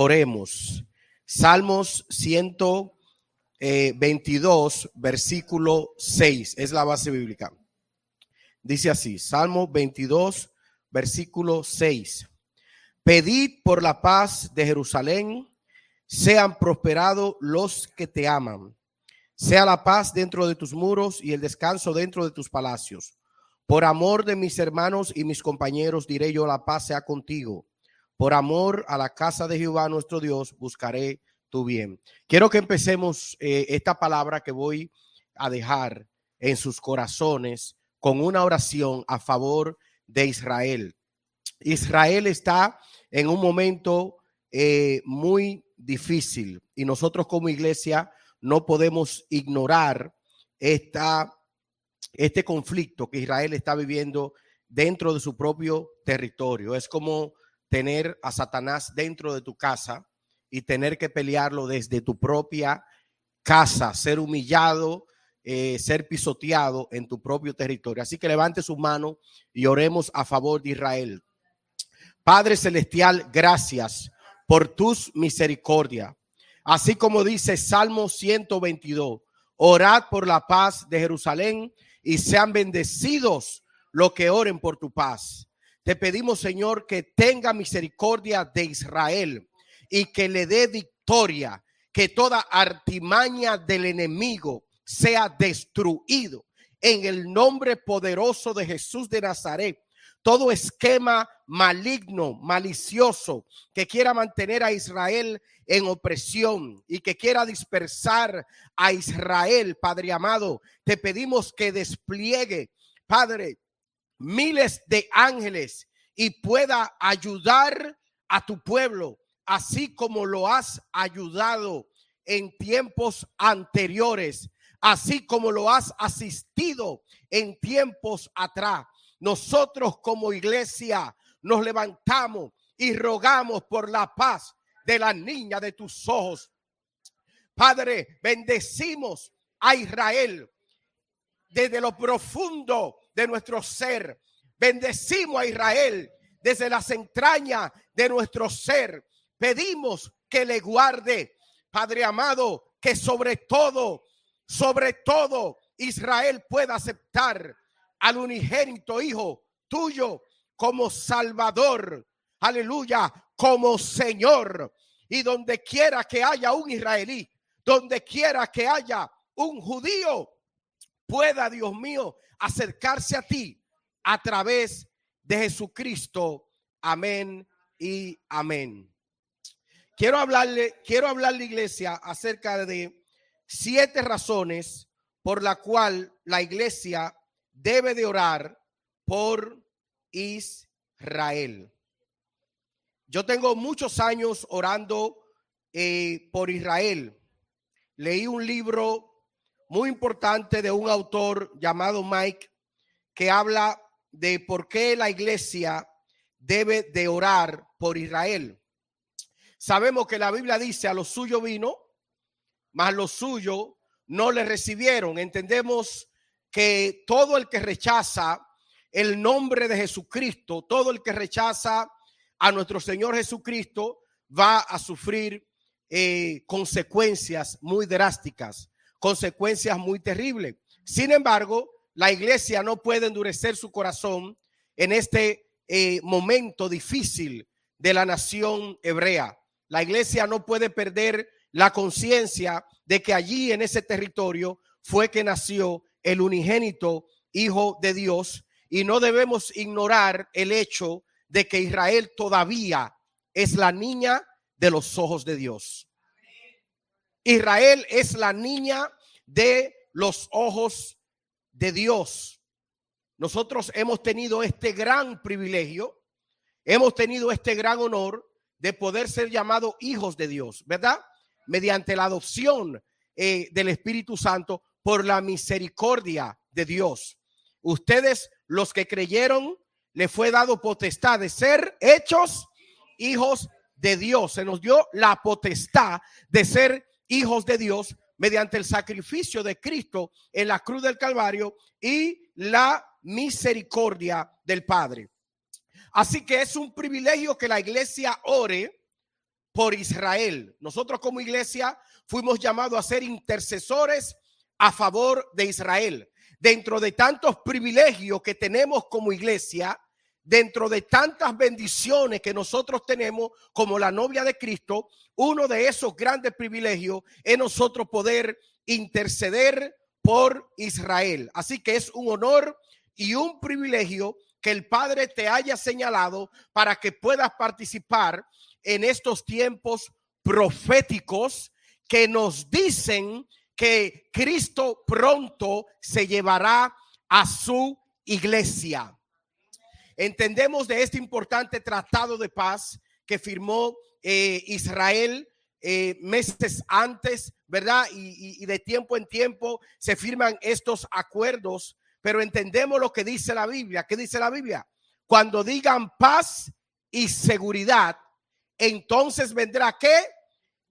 Oremos. Salmos 122, versículo 6, es la base bíblica. Dice así, Salmo 22, versículo 6. Pedid por la paz de Jerusalén, sean prosperados los que te aman. Sea la paz dentro de tus muros y el descanso dentro de tus palacios. Por amor de mis hermanos y mis compañeros diré yo, la paz sea contigo. Por amor a la casa de Jehová nuestro Dios, buscaré tu bien. Quiero que empecemos eh, esta palabra que voy a dejar en sus corazones con una oración a favor de Israel. Israel está en un momento eh, muy difícil y nosotros como iglesia no podemos ignorar esta este conflicto que Israel está viviendo dentro de su propio territorio. Es como tener a Satanás dentro de tu casa y tener que pelearlo desde tu propia casa, ser humillado, eh, ser pisoteado en tu propio territorio. Así que levante su mano y oremos a favor de Israel. Padre Celestial, gracias por tus misericordia. Así como dice Salmo 122, orad por la paz de Jerusalén y sean bendecidos los que oren por tu paz. Te pedimos, Señor, que tenga misericordia de Israel y que le dé victoria, que toda artimaña del enemigo sea destruido en el nombre poderoso de Jesús de Nazaret. Todo esquema maligno, malicioso, que quiera mantener a Israel en opresión y que quiera dispersar a Israel, Padre amado, te pedimos que despliegue, Padre, miles de ángeles y pueda ayudar a tu pueblo, así como lo has ayudado en tiempos anteriores, así como lo has asistido en tiempos atrás. Nosotros como iglesia nos levantamos y rogamos por la paz de la niña de tus ojos. Padre, bendecimos a Israel desde lo profundo de nuestro ser. Bendecimos a Israel desde las entrañas de nuestro ser. Pedimos que le guarde, Padre amado, que sobre todo, sobre todo, Israel pueda aceptar al unigénito Hijo tuyo como Salvador. Aleluya, como Señor. Y donde quiera que haya un israelí, donde quiera que haya un judío, pueda, Dios mío, acercarse a ti a través de Jesucristo. Amén y amén. Quiero hablarle, quiero hablarle, iglesia, acerca de siete razones por la cual la iglesia debe de orar por Israel. Yo tengo muchos años orando eh, por Israel. Leí un libro muy importante de un autor llamado Mike que habla de por qué la iglesia debe de orar por Israel. Sabemos que la Biblia dice a lo suyo vino, mas lo suyo no le recibieron. Entendemos que todo el que rechaza el nombre de Jesucristo, todo el que rechaza a nuestro Señor Jesucristo, va a sufrir eh, consecuencias muy drásticas, consecuencias muy terribles. Sin embargo, la iglesia no puede endurecer su corazón en este eh, momento difícil de la nación hebrea. La iglesia no puede perder la conciencia de que allí en ese territorio fue que nació el unigénito Hijo de Dios y no debemos ignorar el hecho de que Israel todavía es la niña de los ojos de Dios. Israel es la niña de los ojos de Dios. Nosotros hemos tenido este gran privilegio, hemos tenido este gran honor de poder ser llamados hijos de Dios, ¿verdad? Mediante la adopción eh, del Espíritu Santo por la misericordia de Dios. Ustedes, los que creyeron, le fue dado potestad de ser hechos hijos de Dios. Se nos dio la potestad de ser hijos de Dios mediante el sacrificio de Cristo en la cruz del Calvario y la misericordia del Padre. Así que es un privilegio que la iglesia ore por Israel. Nosotros como iglesia fuimos llamados a ser intercesores a favor de Israel. Dentro de tantos privilegios que tenemos como iglesia, dentro de tantas bendiciones que nosotros tenemos como la novia de Cristo, uno de esos grandes privilegios es nosotros poder interceder por Israel. Así que es un honor y un privilegio que el Padre te haya señalado para que puedas participar en estos tiempos proféticos que nos dicen que Cristo pronto se llevará a su iglesia. Entendemos de este importante tratado de paz que firmó eh, Israel eh, meses antes, ¿verdad? Y, y, de tiempo en tiempo se firman estos acuerdos, pero entendemos lo que dice la Biblia. ¿Qué dice la Biblia? Cuando digan paz y seguridad, entonces vendrá qué?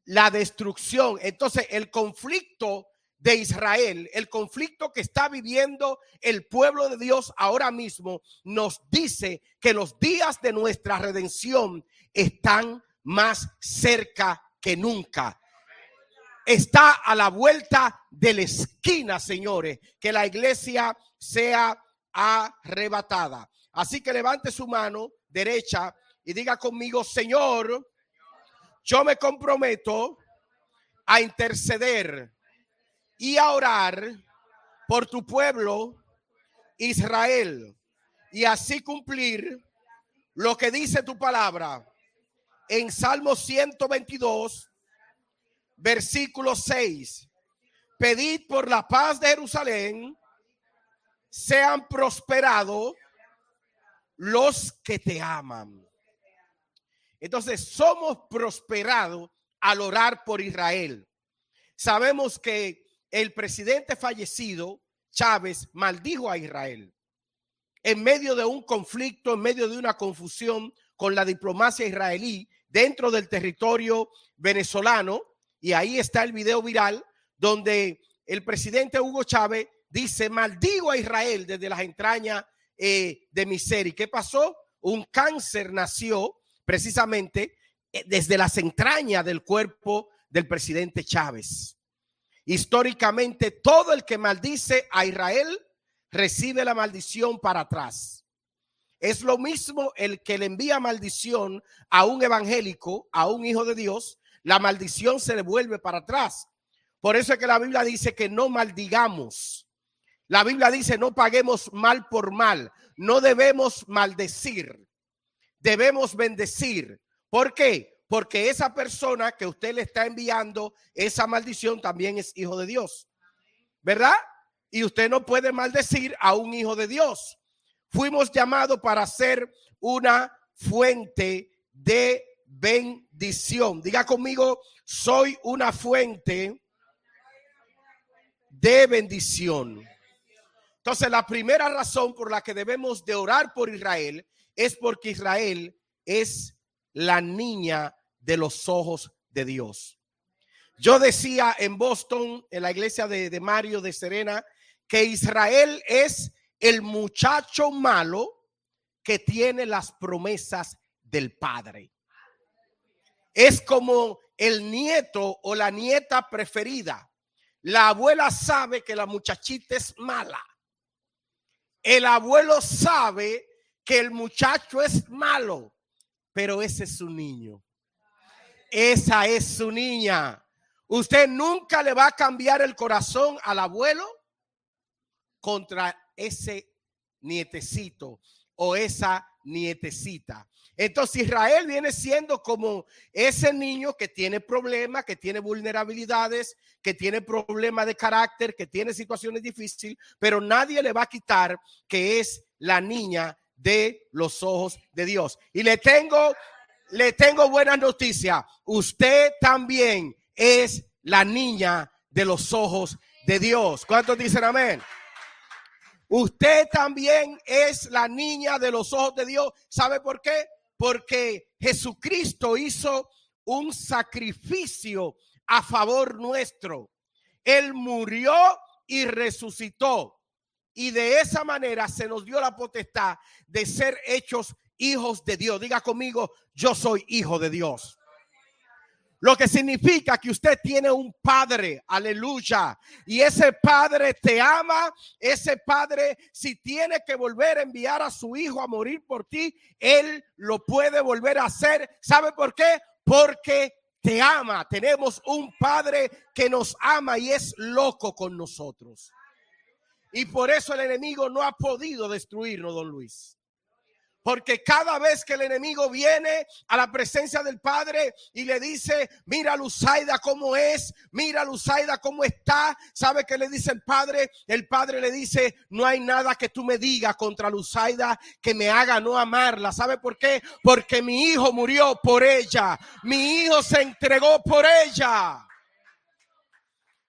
La destrucción. Entonces el conflicto de Israel, el conflicto que está viviendo el pueblo de Dios ahora mismo, nos dice que los días de nuestra redención están más cerca que nunca. Está a la vuelta de la esquina, señores, que la iglesia sea arrebatada. Así que levante su mano derecha y diga conmigo, Señor, yo me comprometo a interceder y a orar por tu pueblo Israel y así cumplir lo que dice tu palabra en Salmo 122, versículo 6. Pedid por la paz de Jerusalén, sean prosperados los que te aman. Entonces, somos prosperados al orar por Israel. Sabemos que el presidente fallecido, Chávez, maldijo a Israel en medio de un conflicto, en medio de una confusión con la diplomacia israelí dentro del territorio venezolano. Y ahí está el video viral donde el presidente Hugo Chávez dice, maldigo a Israel desde las entrañas eh, de mi ser. ¿Y qué pasó? Un cáncer nació precisamente eh, desde las entrañas del cuerpo del presidente Chávez. Históricamente, todo el que maldice a Israel recibe la maldición para atrás. Es lo mismo el que le envía maldición a un evangélico, a un hijo de Dios, la maldición se devuelve para atrás. Por eso es que la Biblia dice que no maldigamos. La Biblia dice no paguemos mal por mal. No debemos maldecir. Debemos bendecir. ¿Por qué? Porque esa persona que usted le está enviando esa maldición también es hijo de Dios. ¿Verdad? Y usted no puede maldecir a un hijo de Dios. Fuimos llamados para ser una fuente de bendición. Diga conmigo, soy una fuente de bendición. Entonces, la primera razón por la que debemos de orar por Israel es porque Israel es la niña de los ojos de Dios. Yo decía en Boston, en la iglesia de, Mario de Serena, que Israel es el muchacho malo que tiene las promesas del Padre. Es como el nieto o la nieta preferida. La abuela sabe que la muchachita es mala. El abuelo sabe que el muchacho es malo, pero ese es su niño. Esa es su niña. Usted nunca le va a cambiar el corazón al abuelo contra ese nietecito o esa nietecita. Entonces Israel viene siendo como ese niño que tiene problemas, que tiene vulnerabilidades, que tiene problemas de carácter, que tiene situaciones difíciles, pero nadie le va a quitar que es la niña de los ojos de Dios. Y le tengo le tengo buena noticia. Usted también es la niña de los ojos de Dios. ¿Cuántos dicen amén? Usted también es la niña de los ojos de Dios. ¿Sabe por qué? Porque Jesucristo hizo un sacrificio a favor nuestro. Él murió y resucitó. Y de esa manera se nos dio la potestad de ser hechos hijos de Dios. Diga conmigo, yo soy hijo de Dios. Lo que significa que usted tiene un padre, aleluya. Y ese padre te ama, ese padre si tiene que volver a enviar a su hijo a morir por ti, él lo puede volver a hacer. ¿Sabe por qué? Porque te ama. Tenemos un padre que nos ama y es loco con nosotros. Y por eso el enemigo no ha podido destruirnos, don Luis. Porque cada vez que el enemigo viene a la presencia del Padre y le dice, mira Luzaida cómo es, mira Luzaida cómo está, ¿sabe qué le dice el Padre? El Padre le dice, no hay nada que tú me digas contra Luzaida que me haga no amarla. ¿Sabe por qué? Porque mi hijo murió por ella, mi hijo se entregó por ella.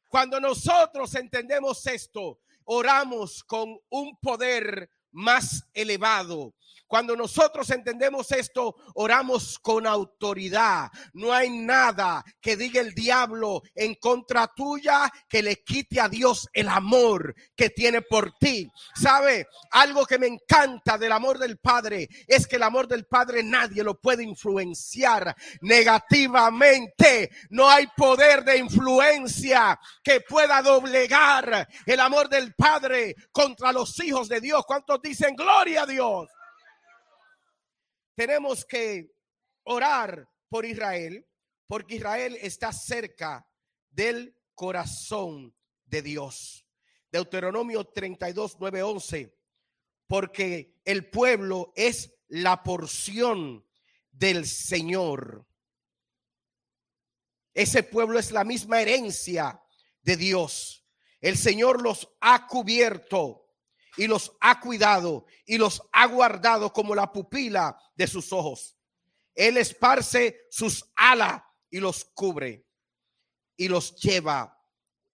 Cuando nosotros entendemos esto, oramos con un poder más elevado cuando nosotros entendemos esto, oramos con autoridad. No hay nada que diga el diablo en contra tuya que le quite a Dios el amor que tiene por ti. ¿Sabe? Algo que me encanta del amor del Padre es que el amor del Padre nadie lo puede influenciar negativamente. No hay poder de influencia que pueda doblegar el amor del Padre contra los hijos de Dios. ¿Cuántos dicen gloria a Dios? tenemos que orar por Israel, porque Israel está cerca del corazón de Dios. Deuteronomio 32, 9, 11, porque el pueblo es la porción del Señor. Ese pueblo es la misma herencia de Dios. El Señor los ha cubierto y los ha cuidado y los ha guardado como la pupila de sus ojos. Él esparce sus alas y los cubre y los lleva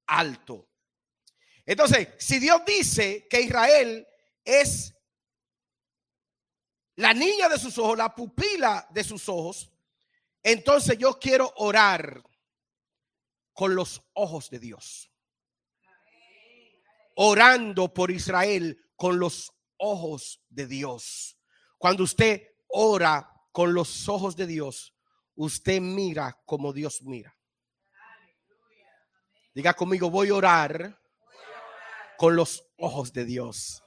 alto. Entonces, si Dios dice que Israel es la niña de sus ojos, la pupila de sus ojos, entonces yo quiero orar con los ojos de Dios orando por Israel con los ojos de Dios. Cuando usted ora con los ojos de Dios, usted mira como Dios mira. Diga conmigo, voy a orar con los ojos de Dios.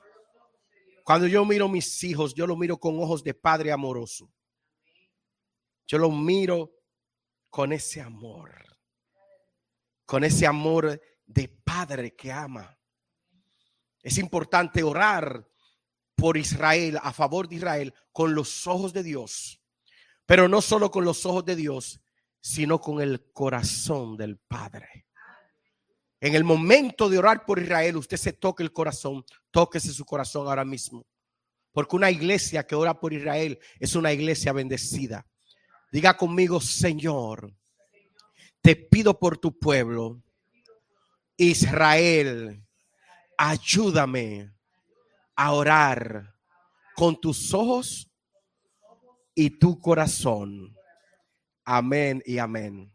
Cuando yo miro mis hijos, yo lo miro con ojos de padre amoroso. Yo lo miro con ese amor, con ese amor de padre que ama. Es importante orar por Israel, a favor de Israel, con los ojos de Dios. Pero no solo con los ojos de Dios, sino con el corazón del Padre. En el momento de orar por Israel, usted se toque el corazón, tóquese su corazón ahora mismo. Porque una iglesia que ora por Israel es una iglesia bendecida. Diga conmigo, Señor, te pido por tu pueblo, Israel ayúdame a orar con tus ojos y tu corazón. Amén y amén.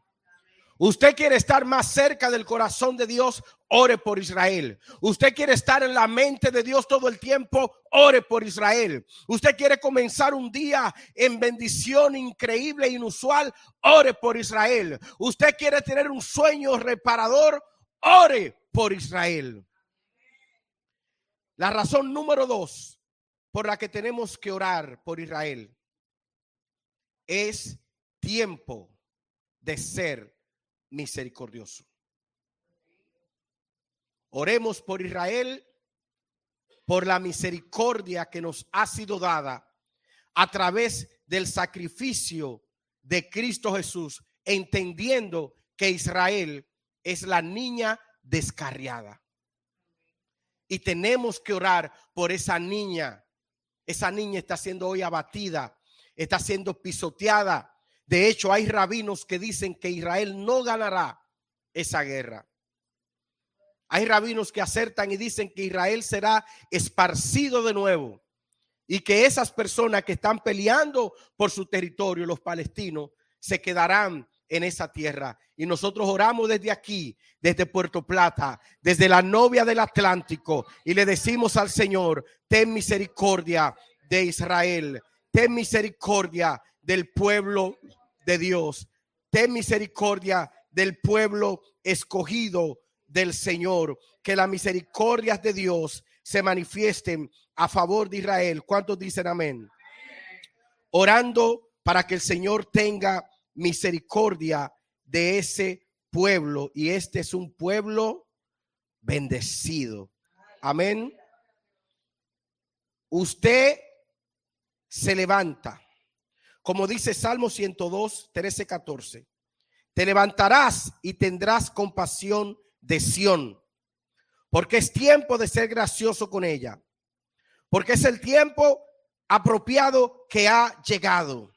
Usted quiere estar más cerca del corazón de Dios, ore por Israel. Usted quiere estar en la mente de Dios todo el tiempo, ore por Israel. Usted quiere comenzar un día en bendición increíble e inusual, ore por Israel. Usted quiere tener un sueño reparador, ore por Israel. La razón número dos por la que tenemos que orar por Israel es tiempo de ser misericordioso. Oremos por Israel, por la misericordia que nos ha sido dada a través del sacrificio de Cristo Jesús, entendiendo que Israel es la niña descarriada. Y tenemos que orar por esa niña. Esa niña está siendo hoy abatida, está siendo pisoteada. De hecho, hay rabinos que dicen que Israel no ganará esa guerra. Hay rabinos que acertan y dicen que Israel será esparcido de nuevo y que esas personas que están peleando por su territorio, los palestinos, se quedarán en esa tierra. Y nosotros oramos desde aquí, desde Puerto Plata, desde la novia del Atlántico, y le decimos al Señor, ten misericordia de Israel, ten misericordia del pueblo de Dios. ten misericordia del pueblo escogido del Señor, que las misericordias de Dios se manifiesten a favor de Israel. ¿Cuántos dicen amén? Orando para que el Señor tenga misericordia de ese pueblo. Y este es un pueblo bendecido. Amén. Usted se levanta, como dice Salmo 102, 13, 14. Te levantarás y tendrás compasión de Sión, porque es tiempo de ser gracioso con ella, porque es el tiempo apropiado que ha llegado.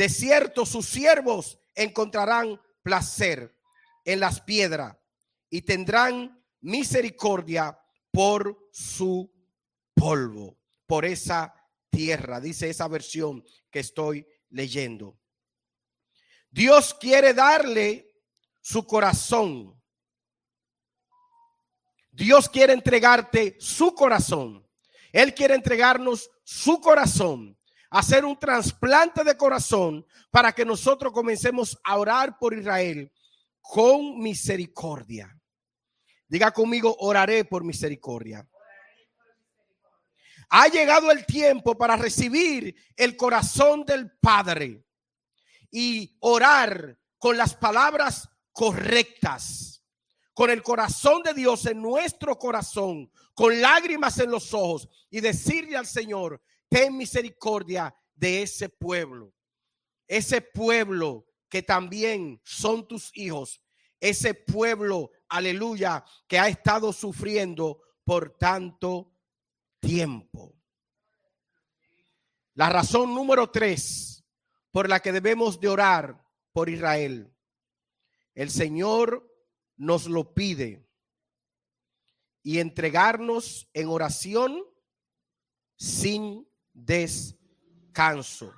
De cierto, sus siervos encontrarán placer en las piedras y tendrán misericordia por su polvo, por esa tierra, dice esa versión que estoy leyendo. Dios quiere darle su corazón. Dios quiere entregarte su corazón. Él quiere entregarnos su corazón, hacer un trasplante de corazón para que nosotros comencemos a orar por Israel con misericordia. Diga conmigo, oraré por misericordia. Ha llegado el tiempo para recibir el corazón del Padre y orar con las palabras correctas, con el corazón de Dios en nuestro corazón, con lágrimas en los ojos y decirle al Señor, ten misericordia de ese pueblo, ese pueblo que también son tus hijos, ese pueblo, aleluya, que ha estado sufriendo por tanto tiempo. La razón número tres por la que debemos de orar por Israel. El Señor nos lo pide y entregarnos en oración sin descanso.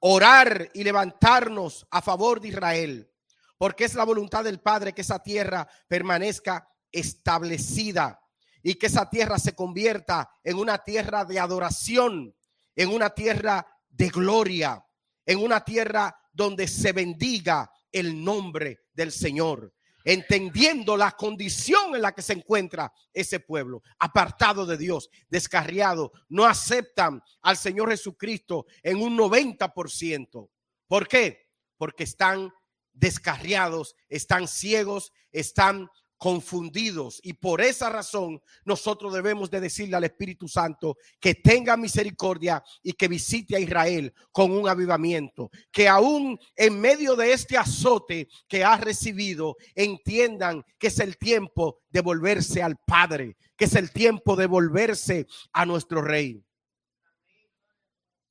Orar y levantarnos a favor de Israel, porque es la voluntad del Padre que esa tierra permanezca establecida y que esa tierra se convierta en una tierra de adoración, en una tierra de gloria, en una tierra donde se bendiga el nombre del Señor entendiendo la condición en la que se encuentra ese pueblo, apartado de Dios, descarriado, no aceptan al Señor Jesucristo en un 90%. ¿Por qué? Porque están descarriados, están ciegos, están confundidos y por esa razón nosotros debemos de decirle al Espíritu Santo que tenga misericordia y que visite a Israel con un avivamiento, que aún en medio de este azote que ha recibido entiendan que es el tiempo de volverse al Padre, que es el tiempo de volverse a nuestro Rey.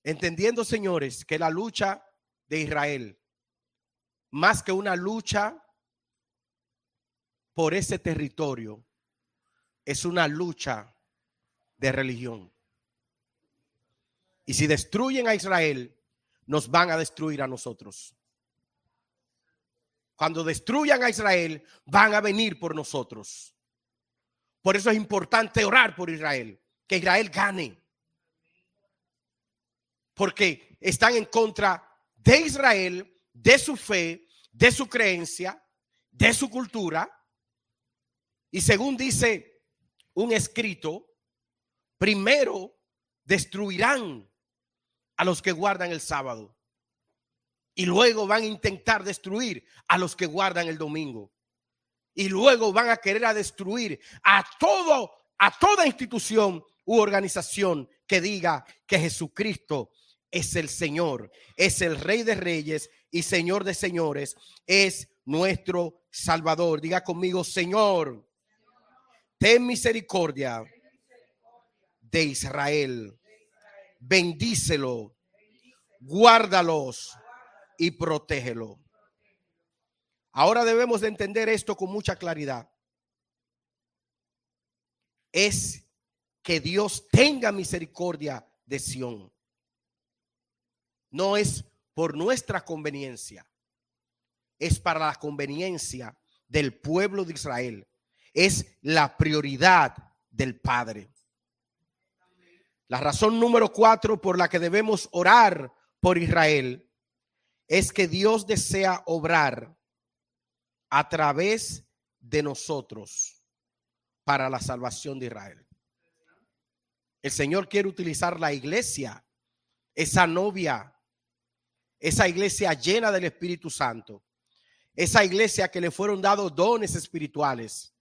Entendiendo, señores, que la lucha de Israel, más que una lucha por ese territorio es una lucha de religión. Y si destruyen a Israel, nos van a destruir a nosotros. Cuando destruyan a Israel, van a venir por nosotros. Por eso es importante orar por Israel, que Israel gane. Porque están en contra de Israel, de su fe, de su creencia, de su cultura y según dice un escrito, primero destruirán a los que guardan el sábado y luego van a intentar destruir a los que guardan el domingo y luego van a querer destruir a todo a toda institución u organización que diga que Jesucristo es el Señor, es el Rey de Reyes y Señor de Señores, es nuestro Salvador. Diga conmigo, Señor, ten misericordia de Israel. Bendícelo, guárdalos y protégelo. Ahora debemos de entender esto con mucha claridad. Es que Dios tenga misericordia de Sión. No es por nuestra conveniencia, es para la conveniencia del pueblo de Israel es la prioridad del Padre. La razón número cuatro por la que debemos orar por Israel es que Dios desea obrar a través de nosotros para la salvación de Israel. El Señor quiere utilizar la iglesia, esa novia, esa iglesia llena del Espíritu Santo, esa iglesia que le fueron dados dones espirituales,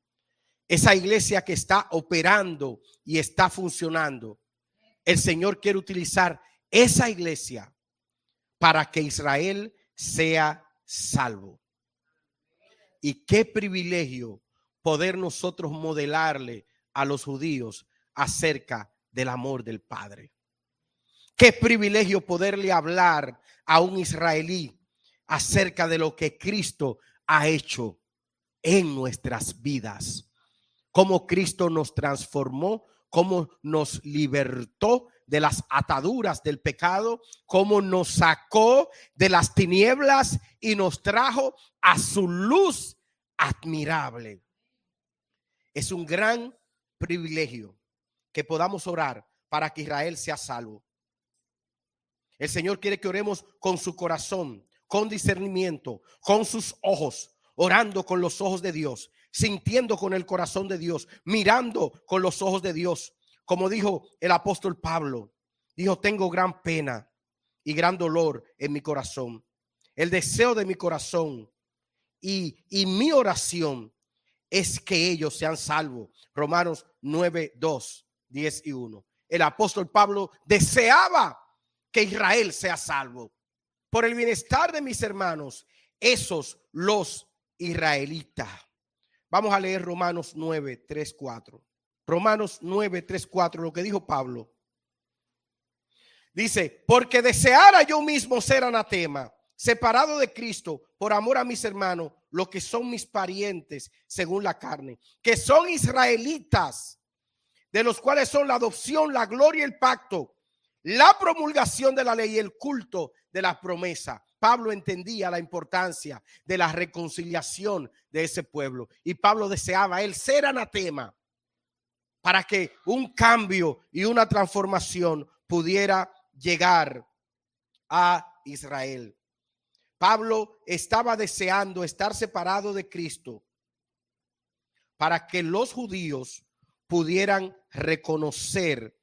esa iglesia que está operando y está funcionando. El Señor quiere utilizar esa iglesia para que Israel sea salvo. Y qué privilegio poder nosotros modelarle a los judíos acerca del amor del Padre. Qué privilegio poderle hablar a un israelí acerca de lo que Cristo ha hecho en nuestras vidas. Cómo Cristo nos transformó, cómo nos libertó de las ataduras del pecado, cómo nos sacó de las tinieblas y nos trajo a su luz admirable. Es un gran privilegio que podamos orar para que Israel sea salvo. El Señor quiere que oremos con su corazón, con discernimiento, con sus ojos, orando con los ojos de Dios, sintiendo con el corazón de Dios, mirando con los ojos de Dios. Como dijo el apóstol Pablo, dijo, tengo gran pena y gran dolor en mi corazón. El deseo de mi corazón y, y mi oración es que ellos sean salvos. Romanos 9, 2, 10 y 1. El apóstol Pablo deseaba que Israel sea salvo por el bienestar de mis hermanos, esos los israelitas. Vamos a leer Romanos 9, 3, 4. Romanos 9, 3, 4, lo que dijo Pablo. Dice, porque deseara yo mismo ser anatema, separado de Cristo, por amor a mis hermanos, lo que son mis parientes según la carne, que son israelitas, de los cuales son la adopción, la gloria el pacto, la promulgación de la ley y el culto de la promesa. Pablo entendía la importancia de la reconciliación de ese pueblo y Pablo deseaba él ser anatema para que un cambio y una transformación pudiera llegar a Israel. Pablo estaba deseando estar separado de Cristo para que los judíos pudieran reconocer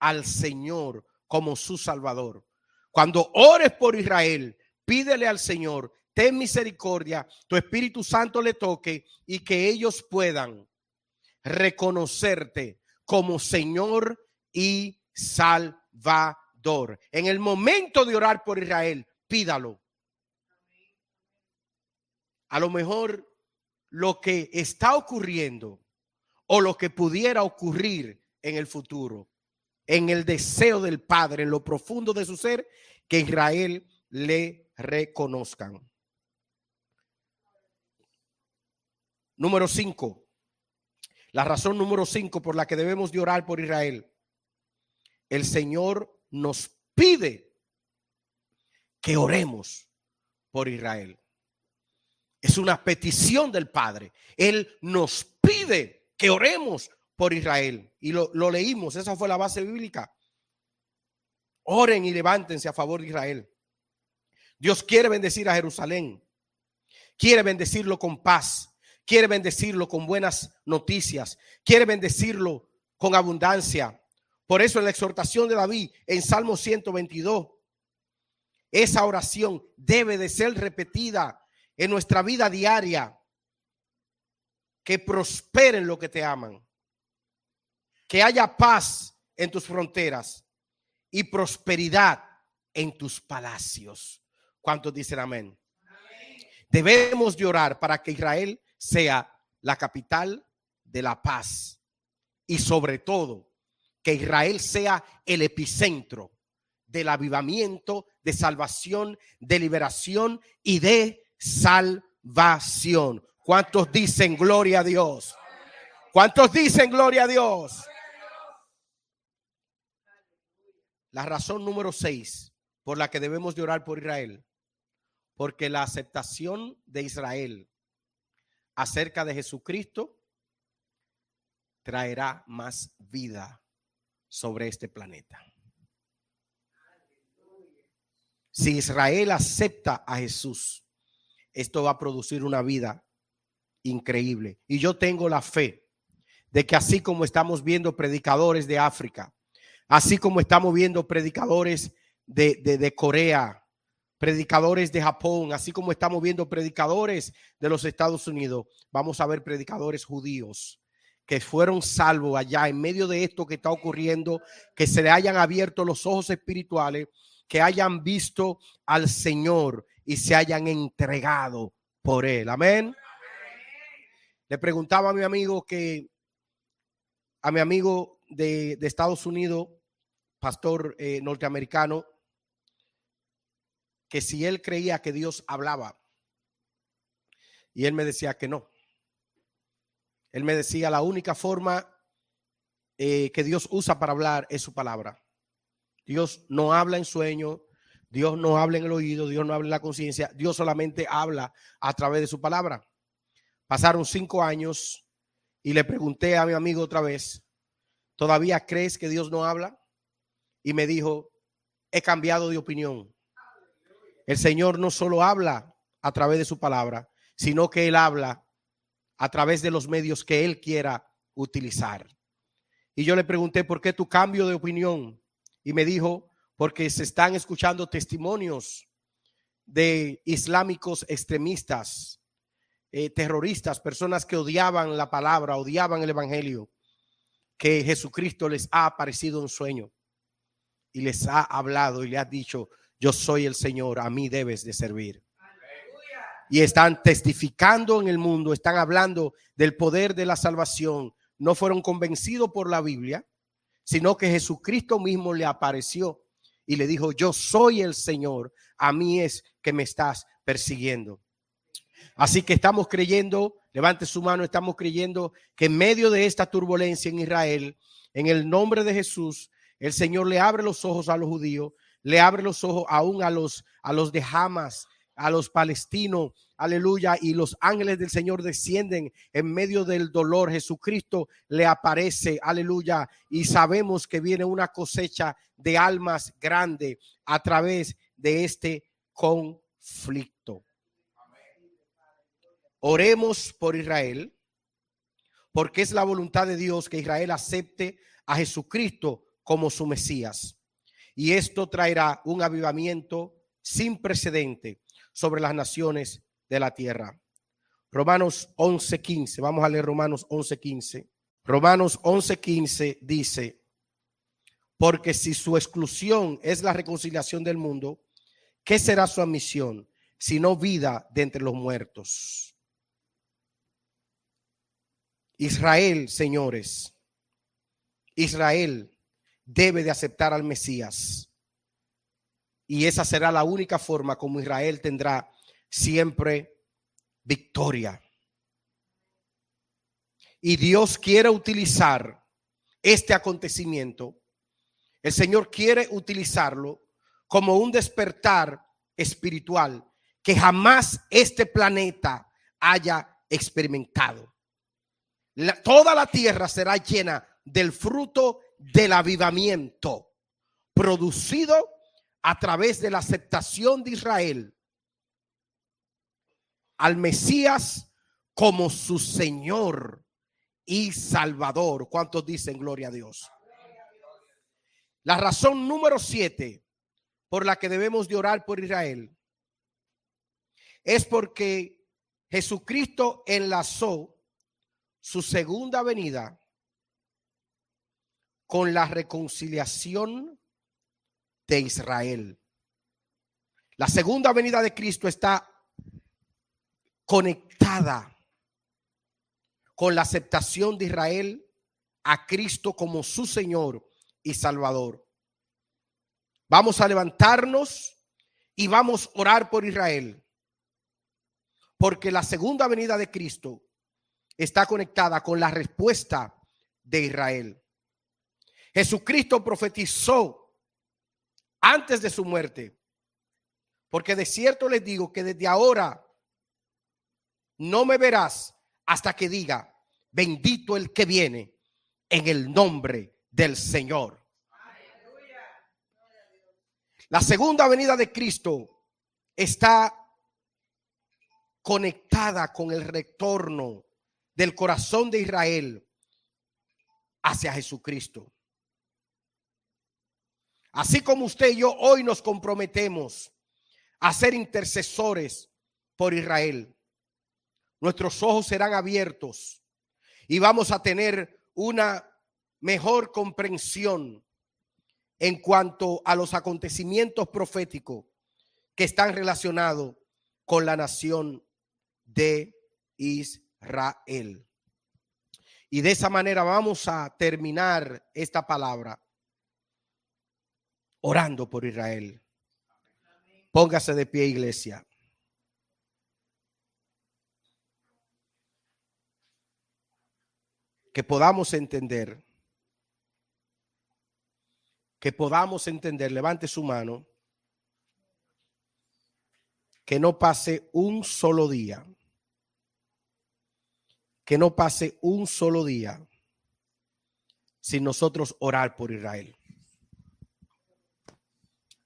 al Señor como su Salvador. Cuando ores por Israel, pídele al Señor, ten misericordia, tu Espíritu Santo le toque y que ellos puedan reconocerte como Señor y Salvador. En el momento de orar por Israel, pídalo. A lo mejor lo que está ocurriendo o lo que pudiera ocurrir en el futuro en el deseo del Padre, en lo profundo de su ser, que Israel le reconozcan. Número cinco. La razón número cinco por la que debemos de orar por Israel. El Señor nos pide que oremos por Israel. Es una petición del Padre. Él nos pide que oremos por Israel. Y lo, leímos, esa fue la base bíblica. Oren y levántense a favor de Israel. Dios quiere bendecir a Jerusalén. Quiere bendecirlo con paz. Quiere bendecirlo con buenas noticias. Quiere bendecirlo con abundancia. Por eso en la exhortación de David en Salmo 122, esa oración debe de ser repetida en nuestra vida diaria. Que prosperen lo que te aman que haya paz en tus fronteras y prosperidad en tus palacios. ¿Cuántos dicen amén? Debemos llorar para que Israel sea la capital de la paz y sobre todo que Israel sea el epicentro del avivamiento, de salvación, de liberación y de salvación. ¿Cuántos dicen gloria a Dios? ¿Cuántos dicen gloria a Dios? La razón número seis por la que debemos de orar por Israel, porque la aceptación de Israel acerca de Jesucristo traerá más vida sobre este planeta. Si Israel acepta a Jesús, esto va a producir una vida increíble. Y yo tengo la fe de que así como estamos viendo predicadores de África, así como estamos viendo predicadores de, de, Corea, predicadores de Japón, así como estamos viendo predicadores de los Estados Unidos, vamos a ver predicadores judíos que fueron salvos allá en medio de esto que está ocurriendo, que se le hayan abierto los ojos espirituales que hayan visto al Señor y se hayan entregado por Él. Amén. Le preguntaba a mi amigo que, a mi amigo de, Estados Unidos, pastor eh, norteamericano, que si él creía que Dios hablaba. Y él me decía que no. Él me decía, la única forma eh, que Dios usa para hablar es su palabra. Dios no habla en sueño, Dios no habla en el oído, Dios no habla en la conciencia, Dios solamente habla a través de su palabra. Pasaron cinco años y le pregunté a mi amigo otra vez, ¿todavía crees que Dios no habla? Y me dijo, he cambiado de opinión. El Señor no solo habla a través de su palabra, sino que Él habla a través de los medios que Él quiera utilizar. Y yo le pregunté, ¿por qué tu cambio de opinión? y me dijo, porque se están escuchando testimonios de islámicos extremistas, eh, terroristas, personas que odiaban la palabra, odiaban el Evangelio, que Jesucristo les ha aparecido en sueño y les ha hablado y le ha dicho, yo soy el Señor, a mí debes de servir. Y están testificando en el mundo, están hablando del poder de la salvación. No fueron convencidos por la Biblia, sino que Jesucristo mismo le apareció y le dijo, yo soy el Señor, a mí es que me estás persiguiendo. Así que estamos creyendo, levante su mano, estamos creyendo que en medio de esta turbulencia en Israel, en el nombre de Jesús, el Señor le abre los ojos a los judíos, le abre los ojos aún a los, a los de Hamas, a los palestinos, aleluya, y los ángeles del Señor descienden en medio del dolor. Jesucristo le aparece, aleluya, y sabemos que viene una cosecha de almas grande a través de este conflicto. Oremos por Israel, porque es la voluntad de Dios que Israel acepte a Jesucristo como su Mesías. Y esto traerá un avivamiento sin precedente sobre las naciones de la tierra. Romanos 11:15, vamos a leer Romanos 11:15. Romanos 11:15 dice, porque si su exclusión es la reconciliación del mundo, ¿qué será su admisión? Sino vida de entre los muertos. Israel, señores, Israel debe de aceptar al Mesías y esa será la única forma como Israel tendrá siempre victoria. Y Dios quiere utilizar este acontecimiento. El Señor quiere utilizarlo como un despertar espiritual que jamás este planeta haya experimentado. toda la tierra será llena del fruto del avivamiento producido a través de la aceptación de Israel al Mesías como su Señor y Salvador. ¿Cuántos dicen gloria a Dios? La razón número siete por la que debemos de orar por Israel es porque Jesucristo enlazó su segunda venida con la reconciliación de Israel. La segunda venida de Cristo está conectada con la aceptación de Israel a Cristo como su Señor y Salvador. Vamos a levantarnos y vamos a orar por Israel, porque la segunda venida de Cristo está conectada con la respuesta de Israel. Jesucristo profetizó antes de su muerte. Porque de cierto les digo que desde ahora no me verás hasta que diga, bendito el que viene en el nombre del Señor. La segunda venida de Cristo está conectada con el retorno del corazón de Israel hacia Jesucristo. Así como usted y yo hoy nos comprometemos a ser intercesores por Israel, nuestros ojos serán abiertos y vamos a tener una mejor comprensión en cuanto a los acontecimientos proféticos que están relacionados con la nación de Israel. Y de esa manera vamos a terminar esta palabra orando por Israel. Póngase de pie, iglesia. Que podamos entender, que podamos entender, levante su mano, que no pase un solo día, que no pase un solo día sin nosotros orar por Israel.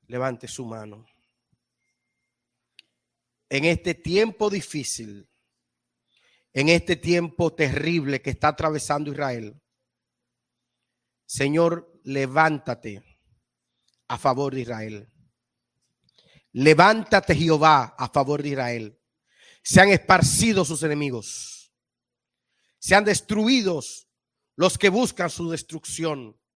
Levante su mano. En este tiempo difícil, en este tiempo terrible que está atravesando Israel, Señor, levántate a favor de Israel. Levántate Jehová a favor de Israel. Se han esparcido sus enemigos. Se han destruidos los que buscan su destrucción.